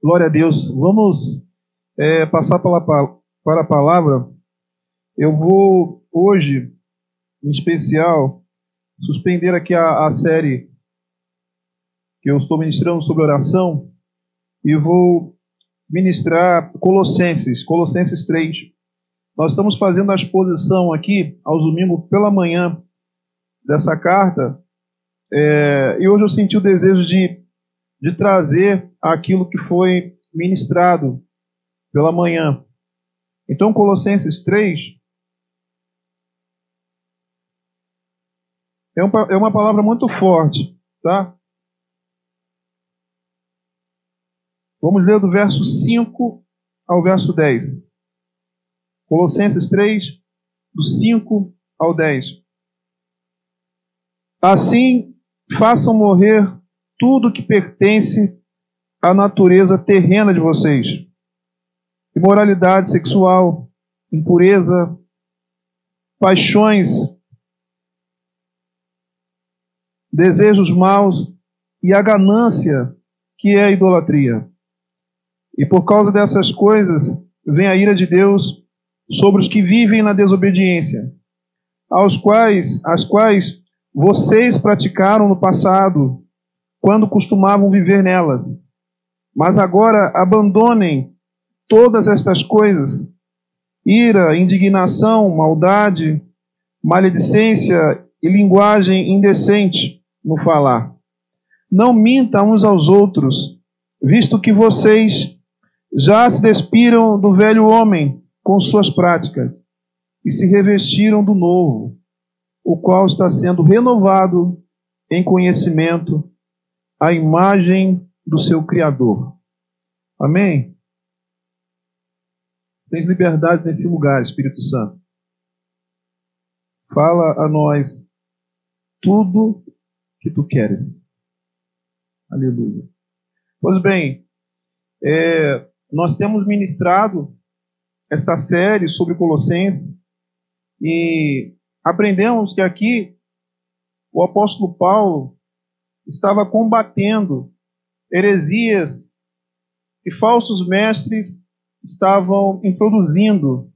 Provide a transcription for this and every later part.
Glória a Deus. Vamos é, passar para, para a palavra. Eu vou hoje, em especial, suspender aqui a, a série que eu estou ministrando sobre oração e vou ministrar Colossenses, Colossenses 3. Nós estamos fazendo a exposição aqui aos domingos pela manhã dessa carta é, e hoje eu senti o desejo de de trazer aquilo que foi ministrado pela manhã. Então, Colossenses 3 é, é uma palavra muito forte, tá? Vamos ler do verso 5 ao verso 10. Colossenses 3, do 5 ao 10. Assim, façam morrer tudo que pertence à natureza terrena de vocês. Imoralidade sexual, impureza, paixões, desejos maus e a ganância, que é a idolatria. E por causa dessas coisas, vem a ira de Deus sobre os que vivem na desobediência, aos quais, as quais vocês praticaram no passado, quando costumavam viver nelas. Mas agora abandonem todas estas coisas: ira, indignação, maldade, maledicência e linguagem indecente no falar. Não mintam uns aos outros, visto que vocês já se despiram do velho homem com suas práticas e se revestiram do novo, o qual está sendo renovado em conhecimento a imagem do seu Criador. Amém? Tens liberdade nesse lugar, Espírito Santo. Fala a nós tudo que tu queres. Aleluia. Pois bem, é, nós temos ministrado esta série sobre Colossenses e aprendemos que aqui o apóstolo Paulo estava combatendo heresias que falsos mestres estavam introduzindo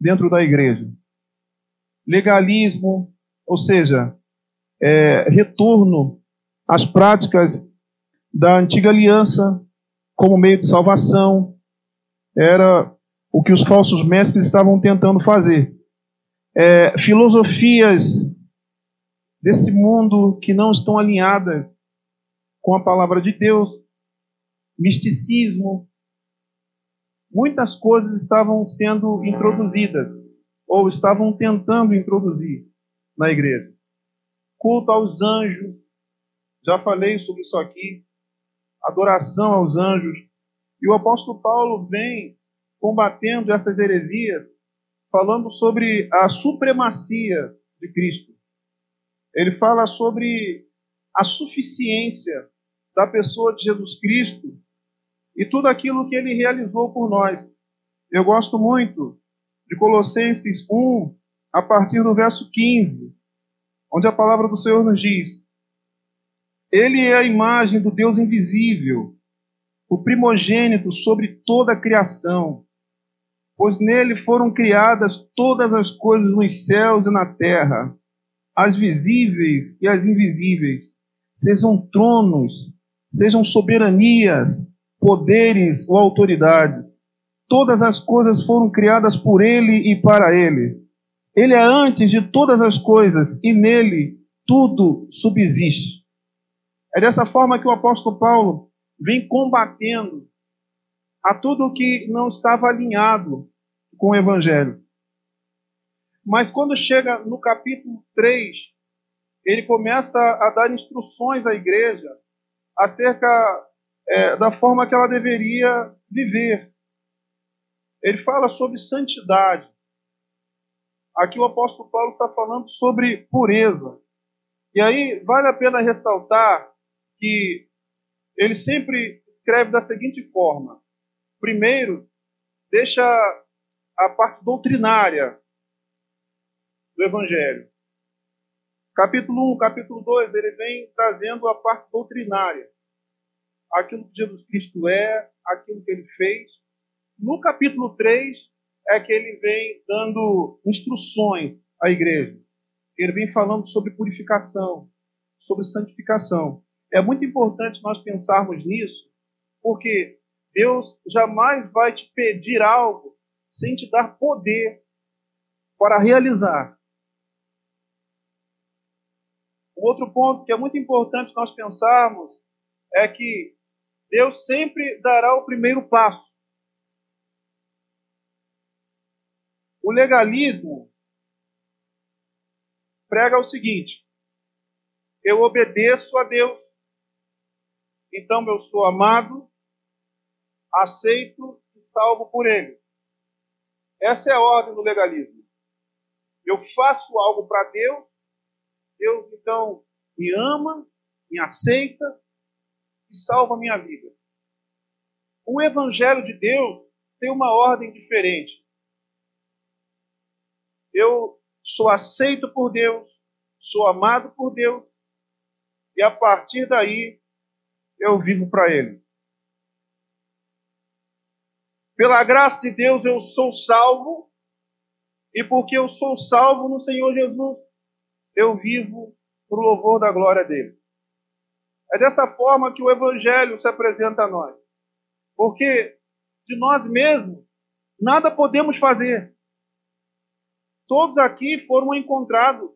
dentro da igreja. Legalismo, ou seja, é, retorno às práticas da antiga aliança como meio de salvação, era o que os falsos mestres estavam tentando fazer. É, filosofias desse mundo que não estão alinhadas com a palavra de Deus, misticismo. Muitas coisas estavam sendo introduzidas, ou estavam tentando introduzir na igreja. Culto aos anjos, já falei sobre isso aqui. Adoração aos anjos. E o apóstolo Paulo vem combatendo essas heresias, falando sobre a supremacia de Cristo. Ele fala sobre a suficiência da pessoa de Jesus Cristo e tudo aquilo que ele realizou por nós. Eu gosto muito de Colossenses 1, a partir do verso 15, onde a palavra do Senhor nos diz: Ele é a imagem do Deus invisível, o primogênito sobre toda a criação, pois nele foram criadas todas as coisas nos céus e na terra, as visíveis e as invisíveis, sejam tronos, sejam soberanias, poderes ou autoridades. Todas as coisas foram criadas por Ele e para Ele. Ele é antes de todas as coisas e nele tudo subsiste. É dessa forma que o apóstolo Paulo vem combatendo a tudo que não estava alinhado com o Evangelho. Mas quando chega no capítulo 3, ele começa a dar instruções à igreja acerca é, da forma que ela deveria viver. Ele fala sobre santidade. Aqui o apóstolo Paulo está falando sobre pureza. E aí vale a pena ressaltar que ele sempre escreve da seguinte forma: primeiro, deixa a parte doutrinária Evangelho. Capítulo 1, capítulo 2, ele vem trazendo a parte doutrinária. aquilo que Jesus Cristo é, aquilo que ele fez. No capítulo 3 é que ele vem dando instruções à igreja. Ele vem falando sobre purificação, sobre santificação. É muito importante nós pensarmos nisso, porque Deus jamais vai te pedir algo sem te dar poder para realizar. O outro ponto que é muito importante nós pensarmos é que Deus sempre dará o primeiro passo. O legalismo prega o seguinte: eu obedeço a Deus, então eu sou amado, aceito e salvo por Ele. Essa é a ordem do legalismo. Eu faço algo para Deus, Deus então me ama, me aceita e salva a minha vida. O Evangelho de Deus tem uma ordem diferente. Eu sou aceito por Deus, sou amado por Deus, e a partir daí eu vivo para Ele. Pela graça de Deus eu sou salvo, e porque eu sou salvo no Senhor Jesus, eu vivo para o louvor da glória dele. É dessa forma que o Evangelho se apresenta a nós. Porque de nós mesmos nada podemos fazer. Todos aqui foram encontrados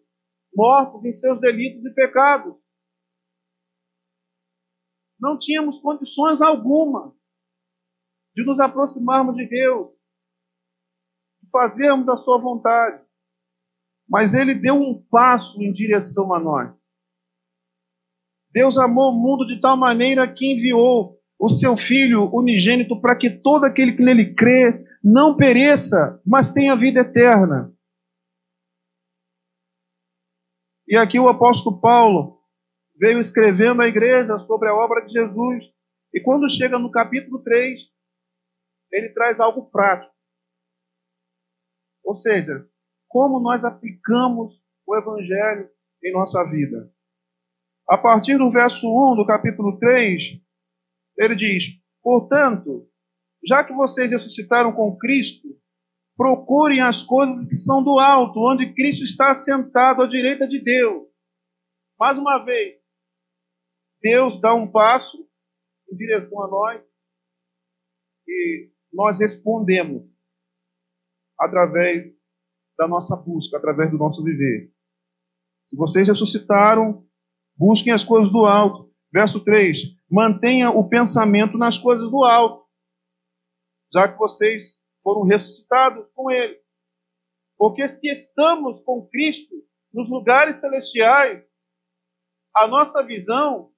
mortos em seus delitos e pecados. Não tínhamos condições alguma de nos aproximarmos de Deus, de fazermos a sua vontade. Mas ele deu um passo em direção a nós. Deus amou o mundo de tal maneira que enviou o seu Filho unigênito para que todo aquele que nele crê não pereça, mas tenha vida eterna. E aqui o apóstolo Paulo veio escrevendo à igreja sobre a obra de Jesus. E quando chega no capítulo 3, ele traz algo prático. Ou seja, como nós aplicamos o evangelho em nossa vida. A partir do verso 1 do capítulo 3, ele diz: Portanto, já que vocês ressuscitaram com Cristo, procurem as coisas que são do alto, onde Cristo está sentado à direita de Deus. Mais uma vez, Deus dá um passo em direção a nós e nós respondemos através da nossa busca, através do nosso viver. Se vocês ressuscitaram, Busquem as coisas do alto. Verso 3: Mantenha o pensamento nas coisas do alto, já que vocês foram ressuscitados com Ele. Porque se estamos com Cristo nos lugares celestiais, a nossa visão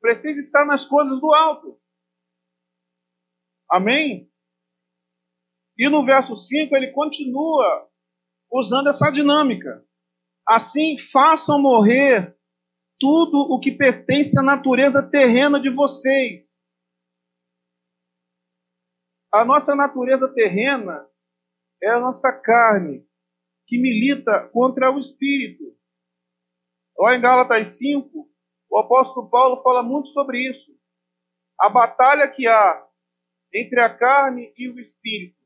precisa estar nas coisas do alto. Amém? E no verso 5 ele continua usando essa dinâmica. Assim, façam morrer tudo o que pertence à natureza terrena de vocês. A nossa natureza terrena é a nossa carne, que milita contra o espírito. Lá em Gálatas 5, o apóstolo Paulo fala muito sobre isso. A batalha que há entre a carne e o espírito.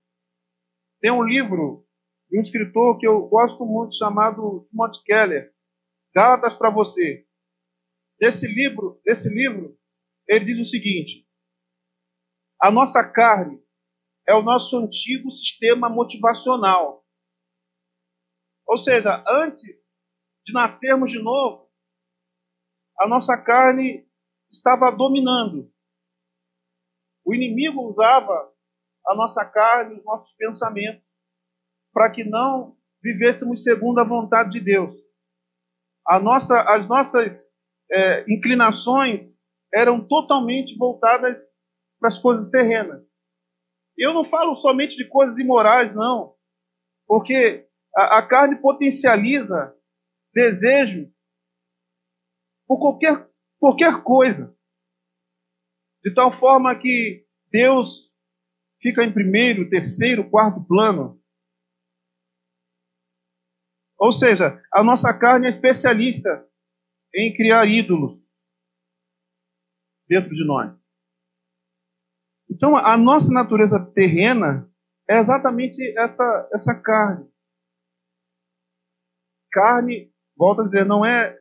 Tem um livro de um escritor que eu gosto muito chamado Timothy Keller, Gálatas para você. Desse livro, desse livro, ele diz o seguinte: a nossa carne é o nosso antigo sistema motivacional. Ou seja, antes de nascermos de novo, a nossa carne estava dominando. O inimigo usava a nossa carne, os nossos pensamentos, para que não vivêssemos segundo a vontade de Deus. A nossa, as nossas é, inclinações eram totalmente voltadas para as coisas terrenas. Eu não falo somente de coisas imorais, não, porque a, a carne potencializa desejo por qualquer, qualquer coisa, de tal forma que Deus fica em primeiro, terceiro, quarto plano. Ou seja, a nossa carne é especialista em criar ídolos. dentro de nós. Então, a nossa natureza terrena é exatamente essa, essa carne. Carne, volto a dizer, não é, é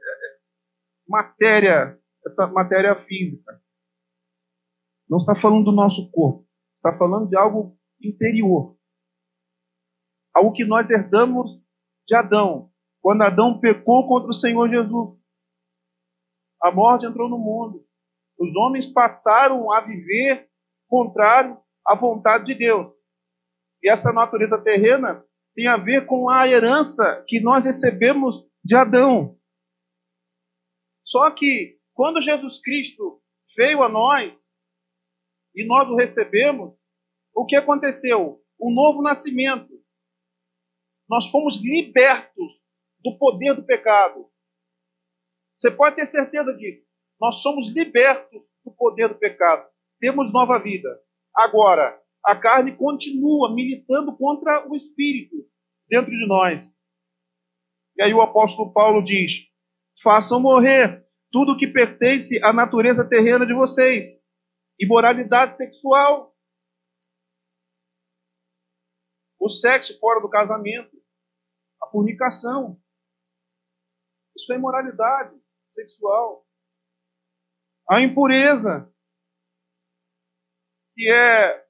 matéria, essa matéria física. Não está falando do nosso corpo. Está falando de algo interior. Algo que nós herdamos de Adão. Quando Adão pecou contra o Senhor Jesus. A morte entrou no mundo. Os homens passaram a viver contrário à vontade de Deus. E essa natureza terrena tem a ver com a herança que nós recebemos de Adão. Só que quando Jesus Cristo veio a nós e nós o recebemos, o que aconteceu? Um novo nascimento. Nós fomos libertos do poder do pecado. Você pode ter certeza disso. Nós somos libertos do poder do pecado temos nova vida. Agora, a carne continua militando contra o espírito dentro de nós. E aí o apóstolo Paulo diz: façam morrer tudo que pertence à natureza terrena de vocês, imoralidade sexual, o sexo fora do casamento, fornicação. Isso é imoralidade sexual. A impureza, que é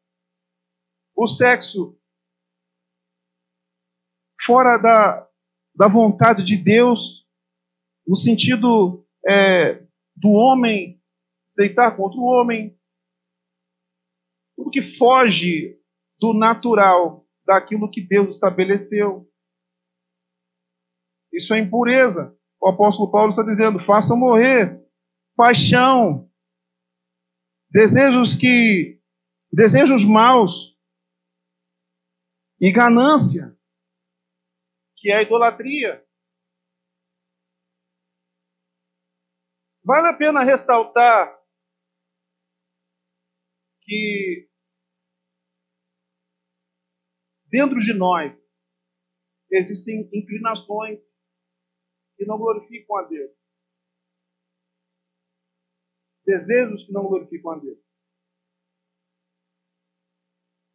o sexo fora da, da vontade de Deus, no sentido é, do homem se deitar contra o homem, tudo que foge do natural, daquilo que Deus estabeleceu. Isso é impureza. O apóstolo Paulo está dizendo: façam morrer paixão, desejos que desejos maus e ganância, que é a idolatria. Vale a pena ressaltar que dentro de nós existem inclinações que não glorificam a Deus. Desejos que não glorificam a Deus.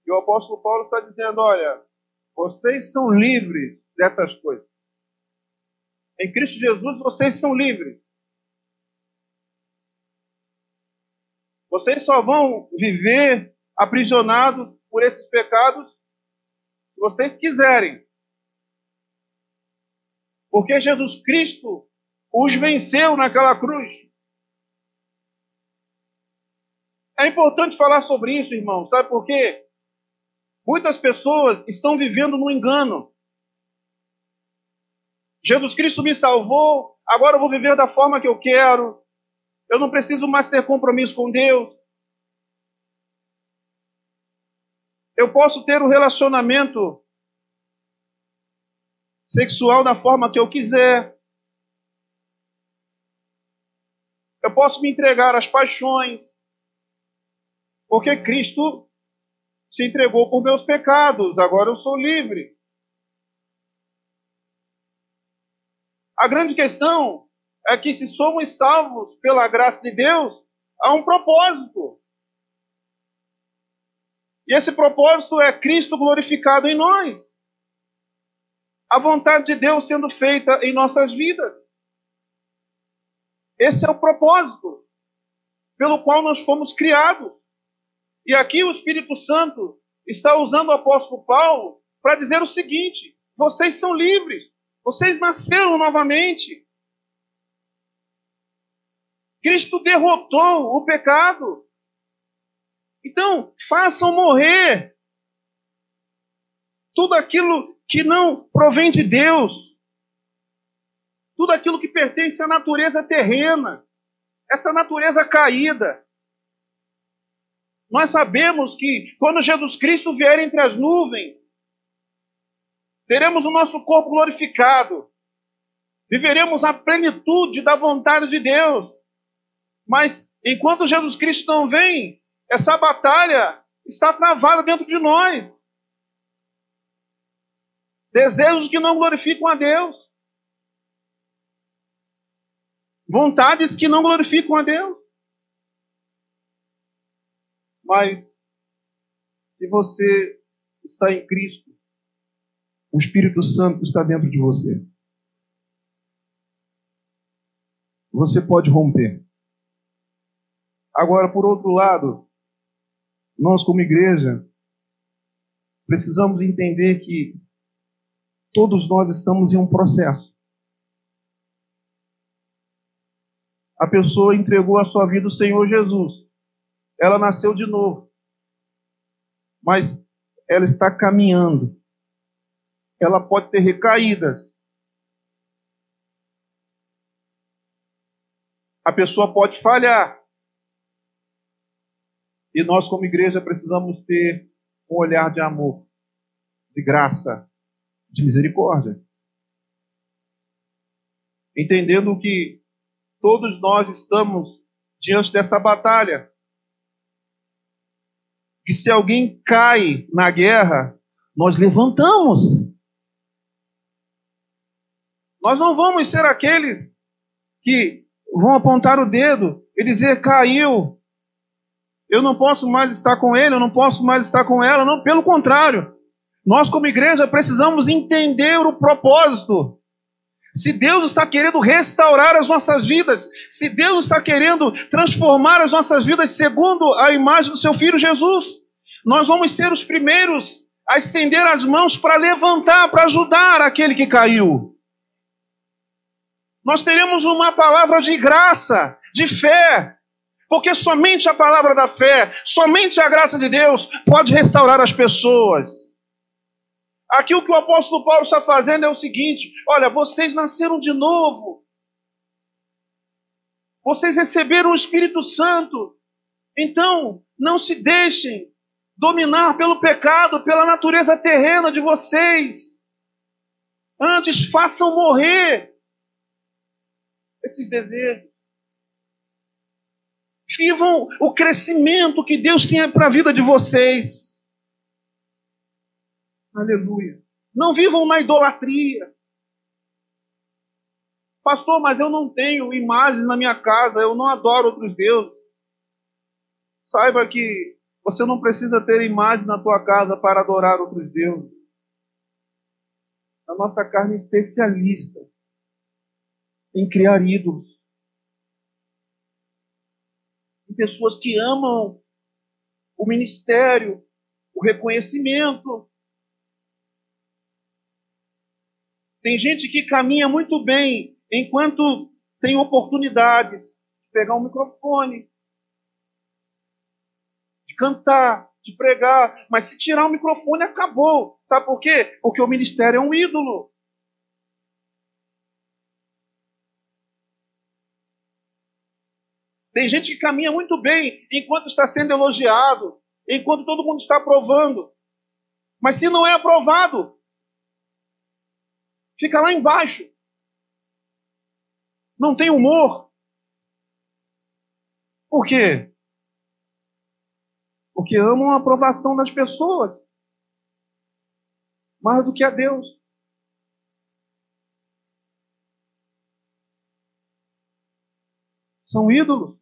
E o apóstolo Paulo está dizendo: olha, vocês são livres dessas coisas. Em Cristo Jesus, vocês são livres. Vocês só vão viver aprisionados por esses pecados se vocês quiserem. Porque Jesus Cristo os venceu naquela cruz. É importante falar sobre isso, irmão. Sabe por quê? Muitas pessoas estão vivendo no engano. Jesus Cristo me salvou, agora eu vou viver da forma que eu quero. Eu não preciso mais ter compromisso com Deus. Eu posso ter um relacionamento sexual da forma que eu quiser. Eu posso me entregar às paixões. Porque Cristo se entregou por meus pecados, agora eu sou livre. A grande questão é que se somos salvos pela graça de Deus, há um propósito. E esse propósito é Cristo glorificado em nós. A vontade de Deus sendo feita em nossas vidas. Esse é o propósito pelo qual nós fomos criados. E aqui o Espírito Santo está usando o apóstolo Paulo para dizer o seguinte: vocês são livres, vocês nasceram novamente. Cristo derrotou o pecado. Então, façam morrer tudo aquilo que não provém de Deus, tudo aquilo que pertence à natureza terrena, essa natureza caída. Nós sabemos que quando Jesus Cristo vier entre as nuvens, teremos o nosso corpo glorificado, viveremos a plenitude da vontade de Deus. Mas enquanto Jesus Cristo não vem, essa batalha está travada dentro de nós. Desejos que não glorificam a Deus. Vontades que não glorificam a Deus. Mas se você está em Cristo, o Espírito Santo está dentro de você. Você pode romper. Agora, por outro lado, nós como igreja precisamos entender que todos nós estamos em um processo. A pessoa entregou a sua vida ao Senhor Jesus. Ela nasceu de novo. Mas ela está caminhando. Ela pode ter recaídas. A pessoa pode falhar. E nós, como igreja, precisamos ter um olhar de amor, de graça, de misericórdia. Entendendo que todos nós estamos diante dessa batalha. Que se alguém cai na guerra, nós levantamos. Nós não vamos ser aqueles que vão apontar o dedo e dizer caiu. Eu não posso mais estar com ele, eu não posso mais estar com ela. Não, pelo contrário. Nós, como igreja, precisamos entender o propósito. Se Deus está querendo restaurar as nossas vidas, se Deus está querendo transformar as nossas vidas segundo a imagem do seu filho Jesus, nós vamos ser os primeiros a estender as mãos para levantar, para ajudar aquele que caiu. Nós teremos uma palavra de graça, de fé, porque somente a palavra da fé, somente a graça de Deus pode restaurar as pessoas. Aqui o que o apóstolo Paulo está fazendo é o seguinte: olha, vocês nasceram de novo. Vocês receberam o Espírito Santo. Então, não se deixem dominar pelo pecado, pela natureza terrena de vocês. Antes, façam morrer esses desejos. Vivam o crescimento que Deus tem para a vida de vocês. Aleluia. Não vivam na idolatria. Pastor, mas eu não tenho imagens na minha casa, eu não adoro outros deuses. Saiba que você não precisa ter imagem na tua casa para adorar outros deuses. A nossa carne é especialista em criar ídolos. Em pessoas que amam o ministério, o reconhecimento, Tem gente que caminha muito bem enquanto tem oportunidades de pegar um microfone, de cantar, de pregar, mas se tirar o microfone acabou. Sabe por quê? Porque o ministério é um ídolo. Tem gente que caminha muito bem enquanto está sendo elogiado, enquanto todo mundo está aprovando. Mas se não é aprovado, Fica lá embaixo. Não tem humor. Por quê? Porque amam a aprovação das pessoas mais do que a Deus. São ídolos.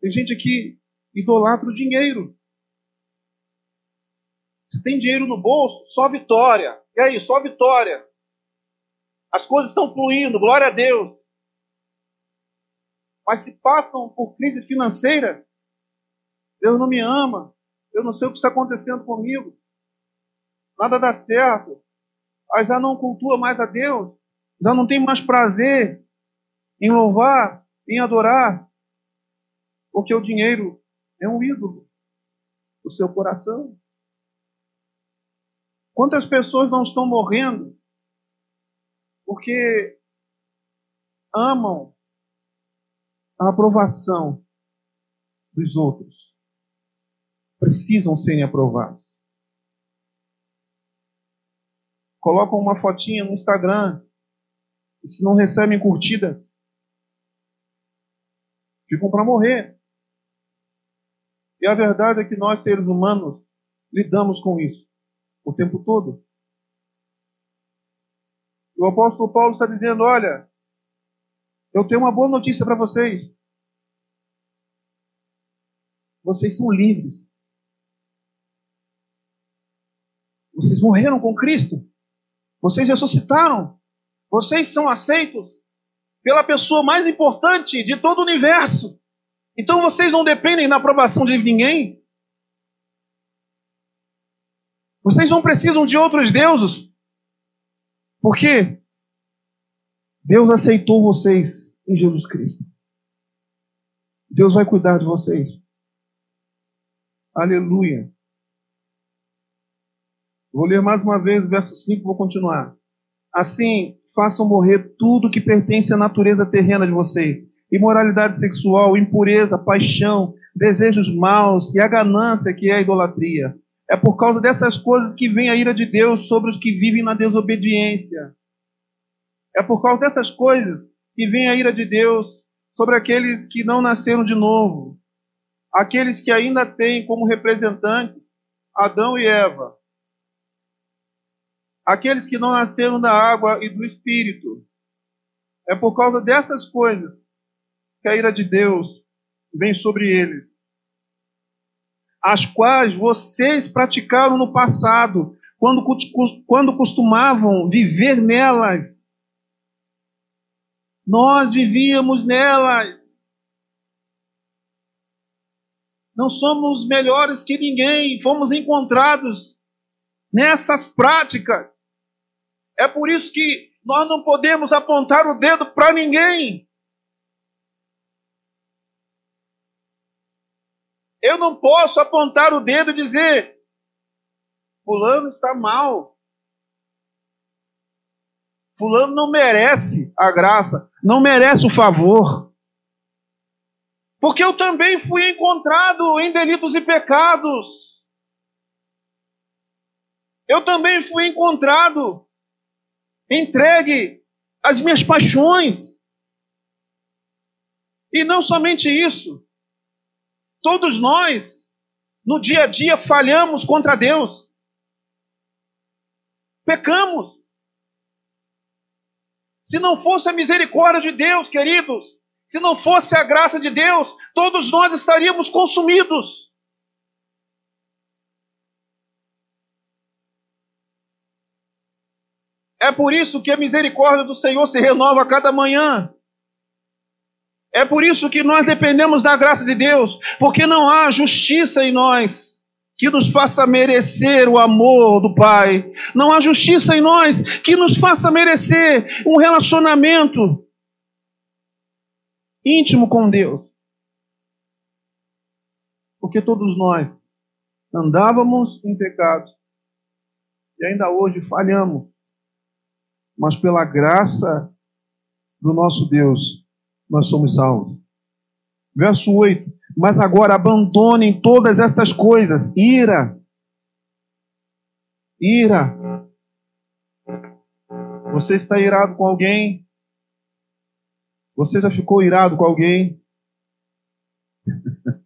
Tem gente que idolatra o dinheiro. Tem dinheiro no bolso, só vitória. E aí, só vitória. As coisas estão fluindo, glória a Deus. Mas se passam por crise financeira, Deus não me ama, eu não sei o que está acontecendo comigo, nada dá certo, aí já não cultua mais a Deus, já não tem mais prazer em louvar, em adorar, porque o dinheiro é um ídolo do seu coração. Quantas pessoas não estão morrendo porque amam a aprovação dos outros? Precisam serem aprovados. Colocam uma fotinha no Instagram e se não recebem curtidas, ficam para morrer. E a verdade é que nós, seres humanos, lidamos com isso o tempo todo. O apóstolo Paulo está dizendo: olha, eu tenho uma boa notícia para vocês. Vocês são livres. Vocês morreram com Cristo. Vocês ressuscitaram. Vocês são aceitos pela pessoa mais importante de todo o universo. Então vocês não dependem da aprovação de ninguém. Vocês não precisam de outros deuses. Por quê? Deus aceitou vocês em Jesus Cristo. Deus vai cuidar de vocês. Aleluia. Vou ler mais uma vez o verso 5, vou continuar. Assim, façam morrer tudo que pertence à natureza terrena de vocês: imoralidade sexual, impureza, paixão, desejos maus e a ganância que é a idolatria. É por causa dessas coisas que vem a ira de Deus sobre os que vivem na desobediência. É por causa dessas coisas que vem a ira de Deus sobre aqueles que não nasceram de novo, aqueles que ainda têm como representantes Adão e Eva, aqueles que não nasceram da água e do Espírito. É por causa dessas coisas que a ira de Deus vem sobre eles, as quais vocês praticaram no passado, quando, quando costumavam viver nelas. Nós vivíamos nelas. Não somos melhores que ninguém, fomos encontrados nessas práticas. É por isso que nós não podemos apontar o dedo para ninguém. Eu não posso apontar o dedo e dizer: Fulano está mal. Fulano não merece a graça, não merece o favor. Porque eu também fui encontrado em delitos e pecados. Eu também fui encontrado entregue às minhas paixões. E não somente isso. Todos nós, no dia a dia, falhamos contra Deus. Pecamos. Se não fosse a misericórdia de Deus, queridos, se não fosse a graça de Deus, todos nós estaríamos consumidos. É por isso que a misericórdia do Senhor se renova a cada manhã. É por isso que nós dependemos da graça de Deus, porque não há justiça em nós que nos faça merecer o amor do Pai. Não há justiça em nós que nos faça merecer um relacionamento íntimo com Deus. Porque todos nós andávamos em pecados e ainda hoje falhamos mas pela graça do nosso Deus, nós somos salvos. Verso 8: Mas agora abandonem todas estas coisas: ira, ira. Você está irado com alguém? Você já ficou irado com alguém?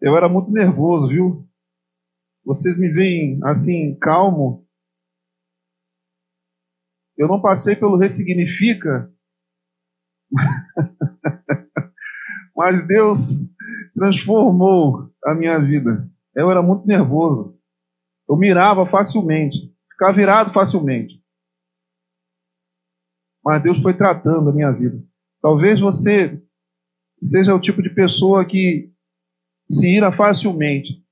Eu era muito nervoso, viu? Vocês me veem assim, calmo. Eu não passei pelo ressignifica, mas Deus transformou a minha vida. Eu era muito nervoso. Eu mirava facilmente, ficava virado facilmente. Mas Deus foi tratando a minha vida. Talvez você seja o tipo de pessoa que se ira facilmente.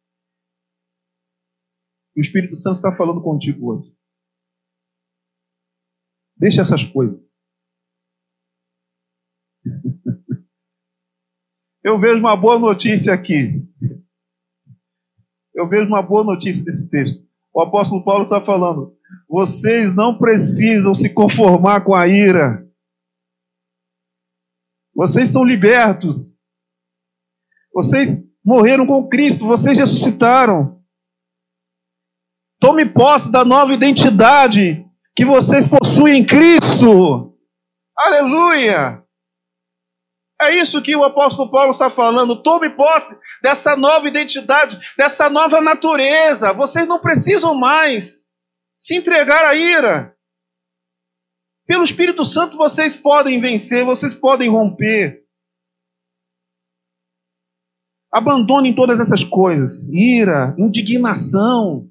O Espírito Santo está falando contigo hoje. Deixa essas coisas. Eu vejo uma boa notícia aqui. Eu vejo uma boa notícia nesse texto. O apóstolo Paulo está falando: vocês não precisam se conformar com a ira. Vocês são libertos. Vocês morreram com Cristo, vocês ressuscitaram. Tome posse da nova identidade que vocês possuem em Cristo. Aleluia! É isso que o apóstolo Paulo está falando. Tome posse dessa nova identidade, dessa nova natureza. Vocês não precisam mais se entregar à ira. Pelo Espírito Santo vocês podem vencer, vocês podem romper. Abandonem todas essas coisas: ira, indignação,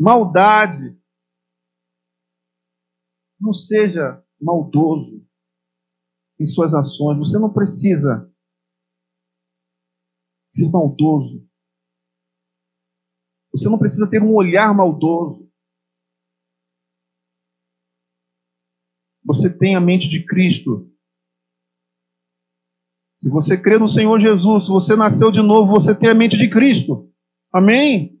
maldade. Não seja maldoso em suas ações. Você não precisa ser maldoso. Você não precisa ter um olhar maldoso. Você tem a mente de Cristo. Se você crê no Senhor Jesus, se você nasceu de novo, você tem a mente de Cristo. Amém?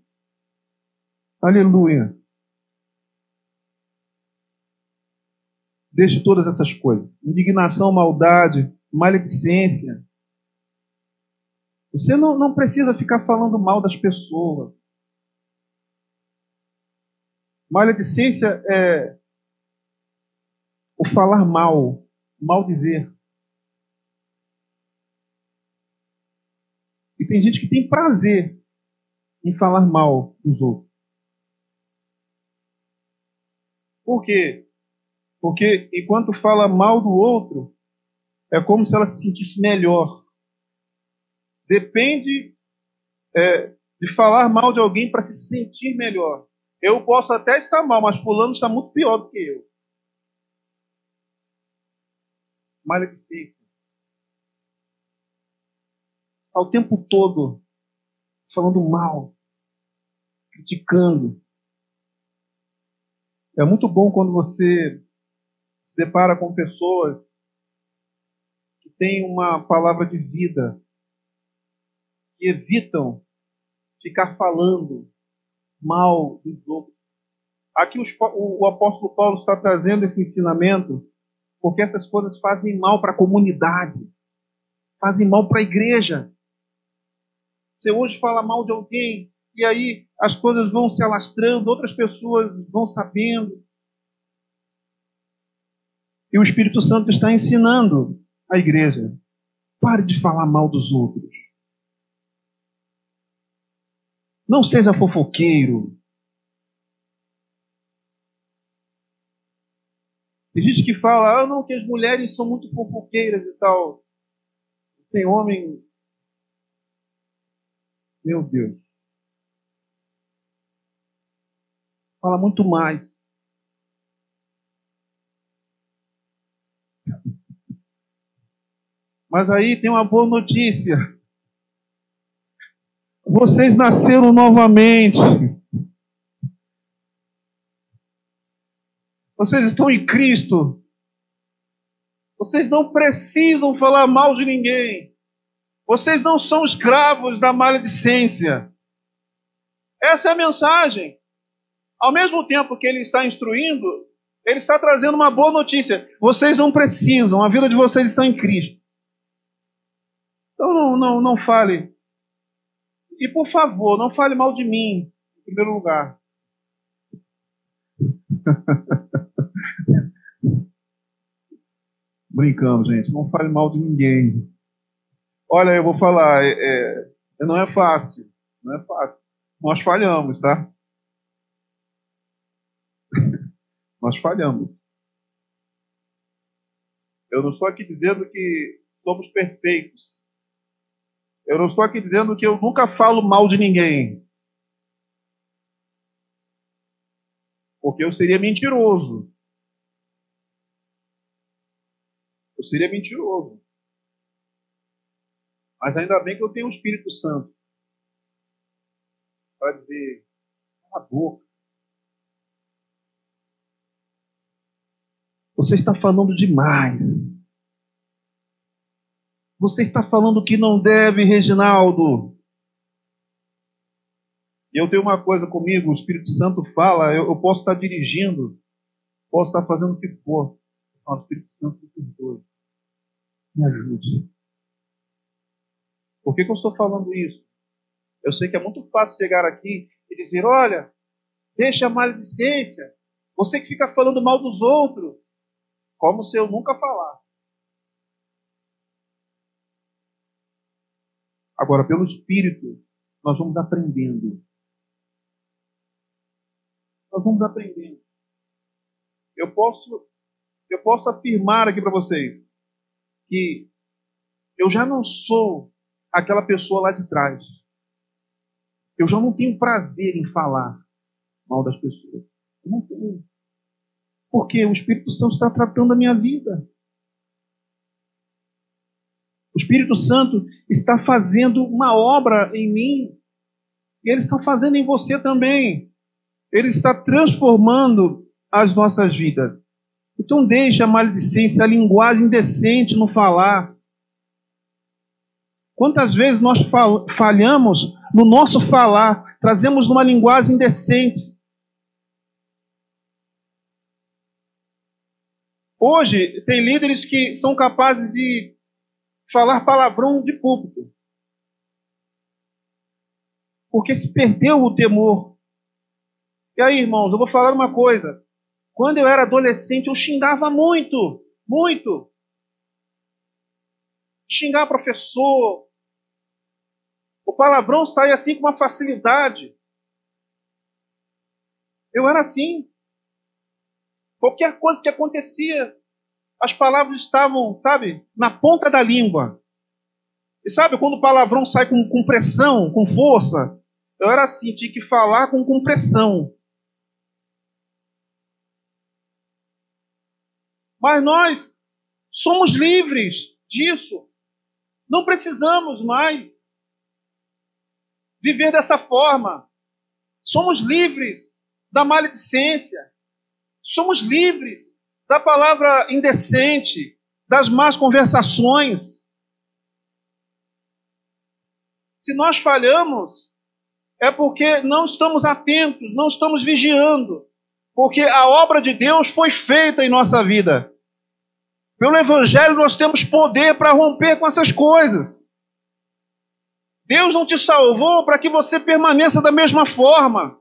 Aleluia. Deixe todas essas coisas: indignação, maldade, maledicência. Você não, não precisa ficar falando mal das pessoas. Maledicência é o falar mal, mal dizer. E tem gente que tem prazer em falar mal dos outros. Por quê? Porque enquanto fala mal do outro, é como se ela se sentisse melhor. Depende é, de falar mal de alguém para se sentir melhor. Eu posso até estar mal, mas fulano está muito pior do que eu. Maledicência. Ao tempo todo falando mal, criticando. É muito bom quando você se depara com pessoas que têm uma palavra de vida, que evitam ficar falando mal dos outros. Aqui os, o, o apóstolo Paulo está trazendo esse ensinamento porque essas coisas fazem mal para a comunidade, fazem mal para a igreja. Você hoje fala mal de alguém, e aí as coisas vão se alastrando, outras pessoas vão sabendo. E o Espírito Santo está ensinando a igreja: pare de falar mal dos outros. Não seja fofoqueiro. Tem gente que fala, ah, não, que as mulheres são muito fofoqueiras e tal. Tem homem. Meu Deus. Fala muito mais. Mas aí tem uma boa notícia. Vocês nasceram novamente. Vocês estão em Cristo. Vocês não precisam falar mal de ninguém. Vocês não são escravos da maledicência. Essa é a mensagem. Ao mesmo tempo que ele está instruindo, ele está trazendo uma boa notícia. Vocês não precisam, a vida de vocês está em Cristo. Então não, não, não fale. E por favor, não fale mal de mim, em primeiro lugar. Brincando, gente. Não fale mal de ninguém. Olha, eu vou falar, é, é, não é fácil. Não é fácil. Nós falhamos, tá? Nós falhamos. Eu não estou aqui dizendo que somos perfeitos. Eu não estou aqui dizendo que eu nunca falo mal de ninguém. Porque eu seria mentiroso. Eu seria mentiroso. Mas ainda bem que eu tenho o Espírito Santo para dizer: cala a boca. Você está falando demais. Você está falando que não deve, Reginaldo. Eu tenho uma coisa comigo, o Espírito Santo fala, eu, eu posso estar dirigindo, posso estar fazendo o que for. O Espírito Santo me perdoe. Me ajude. Por que, que eu estou falando isso? Eu sei que é muito fácil chegar aqui e dizer: olha, deixa a maledicência. Você que fica falando mal dos outros. Como se eu nunca falasse. Agora, pelo Espírito, nós vamos aprendendo. Nós vamos aprendendo. Eu posso, eu posso afirmar aqui para vocês que eu já não sou aquela pessoa lá de trás. Eu já não tenho prazer em falar mal das pessoas. Eu não tenho. Porque o Espírito Santo está tratando a minha vida. O Espírito Santo está fazendo uma obra em mim. E ele está fazendo em você também. Ele está transformando as nossas vidas. Então deixe a maledicência, a linguagem decente no falar. Quantas vezes nós falhamos no nosso falar, trazemos uma linguagem decente. Hoje, tem líderes que são capazes de falar palavrão de público. Porque se perdeu o temor. E aí, irmãos, eu vou falar uma coisa. Quando eu era adolescente, eu xingava muito, muito. Xingar professor. O palavrão saía assim com uma facilidade. Eu era assim. Qualquer coisa que acontecia, as palavras estavam, sabe, na ponta da língua. E sabe quando o palavrão sai com, com pressão, com força? Eu era assim, tinha que falar com, com pressão. Mas nós somos livres disso. Não precisamos mais viver dessa forma. Somos livres da maledicência. Somos livres da palavra indecente, das más conversações. Se nós falhamos, é porque não estamos atentos, não estamos vigiando, porque a obra de Deus foi feita em nossa vida. Pelo Evangelho, nós temos poder para romper com essas coisas. Deus não te salvou para que você permaneça da mesma forma.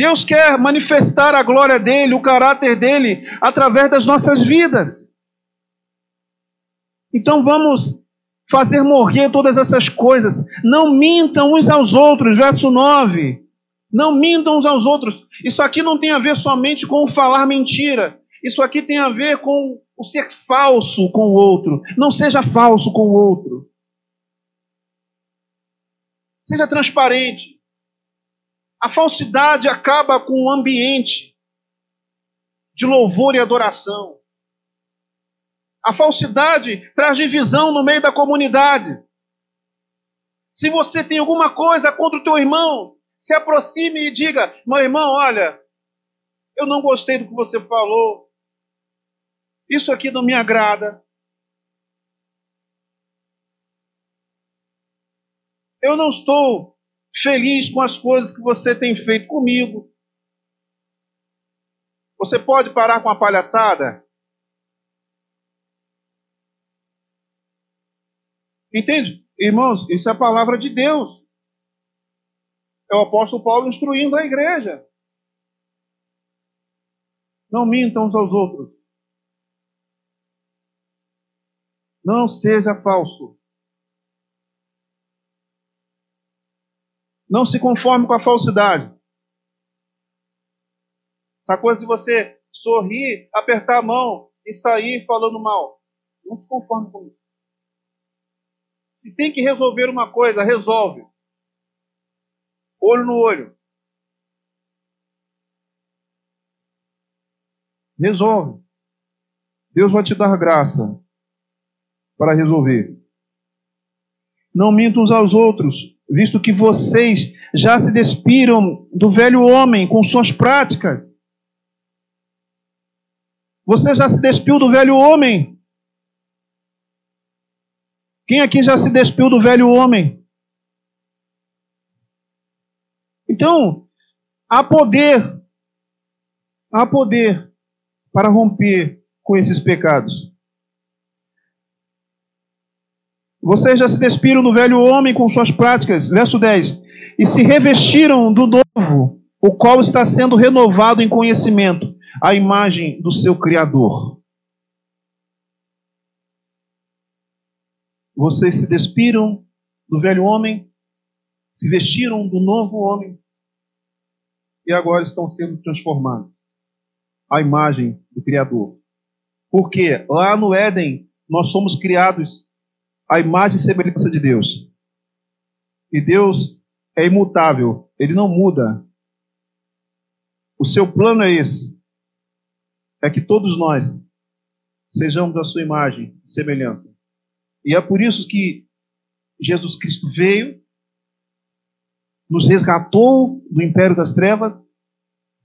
Deus quer manifestar a glória dele, o caráter dele, através das nossas vidas. Então vamos fazer morrer todas essas coisas. Não mintam uns aos outros, verso 9. Não mintam uns aos outros. Isso aqui não tem a ver somente com o falar mentira. Isso aqui tem a ver com o ser falso com o outro. Não seja falso com o outro. Seja transparente. A falsidade acaba com o ambiente de louvor e adoração. A falsidade traz divisão no meio da comunidade. Se você tem alguma coisa contra o teu irmão, se aproxime e diga: meu irmão, olha, eu não gostei do que você falou. Isso aqui não me agrada. Eu não estou feliz com as coisas que você tem feito comigo. Você pode parar com a palhaçada? Entende? Irmãos, isso é a palavra de Deus. É o apóstolo Paulo instruindo a igreja. Não mintam uns aos outros. Não seja falso. Não se conforme com a falsidade. Essa coisa de você sorrir, apertar a mão e sair falando mal. Não se conforme com isso. Se tem que resolver uma coisa, resolve. Olho no olho. Resolve. Deus vai te dar graça para resolver. Não mintam uns aos outros, visto que vocês já se despiram do velho homem com suas práticas. Você já se despiu do velho homem? Quem aqui já se despiu do velho homem? Então, há poder, há poder para romper com esses pecados. Vocês já se despiram do velho homem com suas práticas. Verso 10. E se revestiram do novo, o qual está sendo renovado em conhecimento, a imagem do seu Criador. Vocês se despiram do velho homem, se vestiram do novo homem, e agora estão sendo transformados à imagem do Criador. Porque lá no Éden nós somos criados à imagem e semelhança de Deus. E Deus é imutável, ele não muda. O seu plano é esse: é que todos nós sejamos a sua imagem e semelhança. E é por isso que Jesus Cristo veio, nos resgatou do império das trevas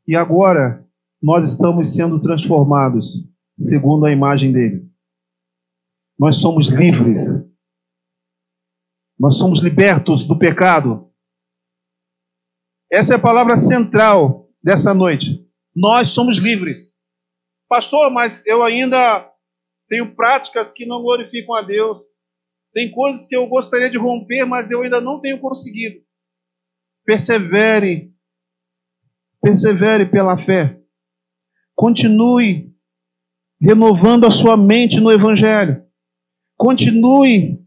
e agora nós estamos sendo transformados segundo a imagem dele. Nós somos livres. Nós somos libertos do pecado. Essa é a palavra central dessa noite. Nós somos livres. Pastor, mas eu ainda tenho práticas que não glorificam a Deus. Tem coisas que eu gostaria de romper, mas eu ainda não tenho conseguido. Persevere. Persevere pela fé. Continue renovando a sua mente no Evangelho. Continue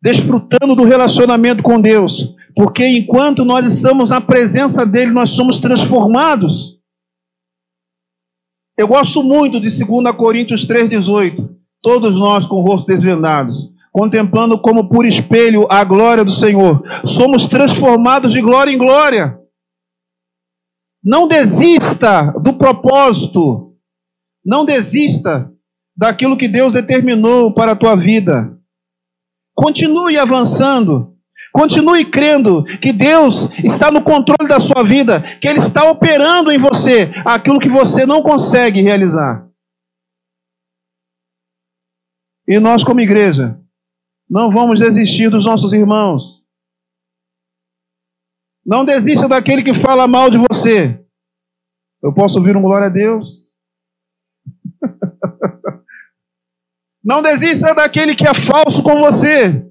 desfrutando do relacionamento com Deus, porque enquanto nós estamos na presença dele, nós somos transformados. Eu gosto muito de 2 Coríntios 3,18. Todos nós com rosto desvendados, contemplando como por espelho a glória do Senhor, somos transformados de glória em glória. Não desista do propósito, não desista daquilo que Deus determinou para a tua vida. Continue avançando. Continue crendo que Deus está no controle da sua vida, que Ele está operando em você aquilo que você não consegue realizar. E nós, como igreja, não vamos desistir dos nossos irmãos. Não desista daquele que fala mal de você. Eu posso ouvir um glória a Deus? Não desista daquele que é falso com você.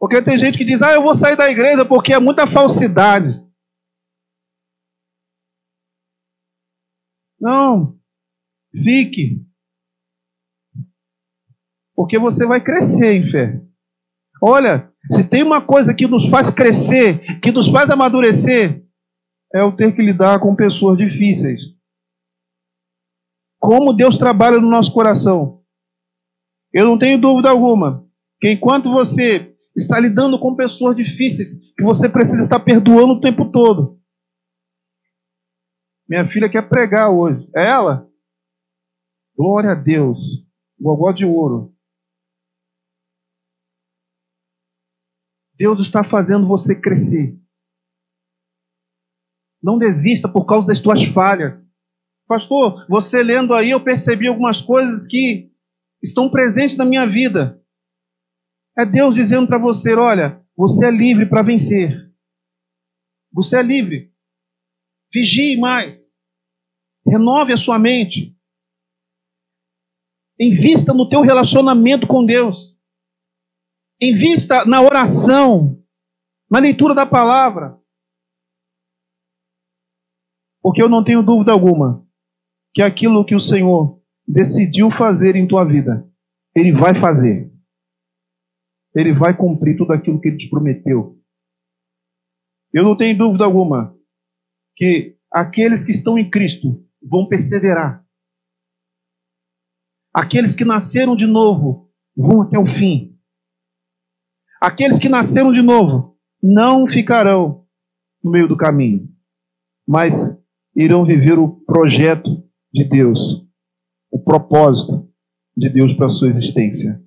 Porque tem gente que diz: Ah, eu vou sair da igreja porque é muita falsidade. Não. Fique. Porque você vai crescer em fé. Olha, se tem uma coisa que nos faz crescer, que nos faz amadurecer, é o ter que lidar com pessoas difíceis. Como Deus trabalha no nosso coração. Eu não tenho dúvida alguma que enquanto você está lidando com pessoas difíceis, que você precisa estar perdoando o tempo todo. Minha filha quer pregar hoje. É ela? Glória a Deus. Gogó de ouro. Deus está fazendo você crescer. Não desista por causa das tuas falhas. Pastor, você lendo aí, eu percebi algumas coisas que estão presentes na minha vida. É Deus dizendo para você: olha, você é livre para vencer. Você é livre. Vigie mais. Renove a sua mente. Invista no teu relacionamento com Deus. Invista na oração, na leitura da palavra. Porque eu não tenho dúvida alguma que aquilo que o Senhor decidiu fazer em tua vida, Ele vai fazer. Ele vai cumprir tudo aquilo que Ele te prometeu. Eu não tenho dúvida alguma que aqueles que estão em Cristo vão perseverar. Aqueles que nasceram de novo vão até o fim. Aqueles que nasceram de novo não ficarão no meio do caminho, mas irão viver o projeto de Deus, o propósito de Deus para a sua existência.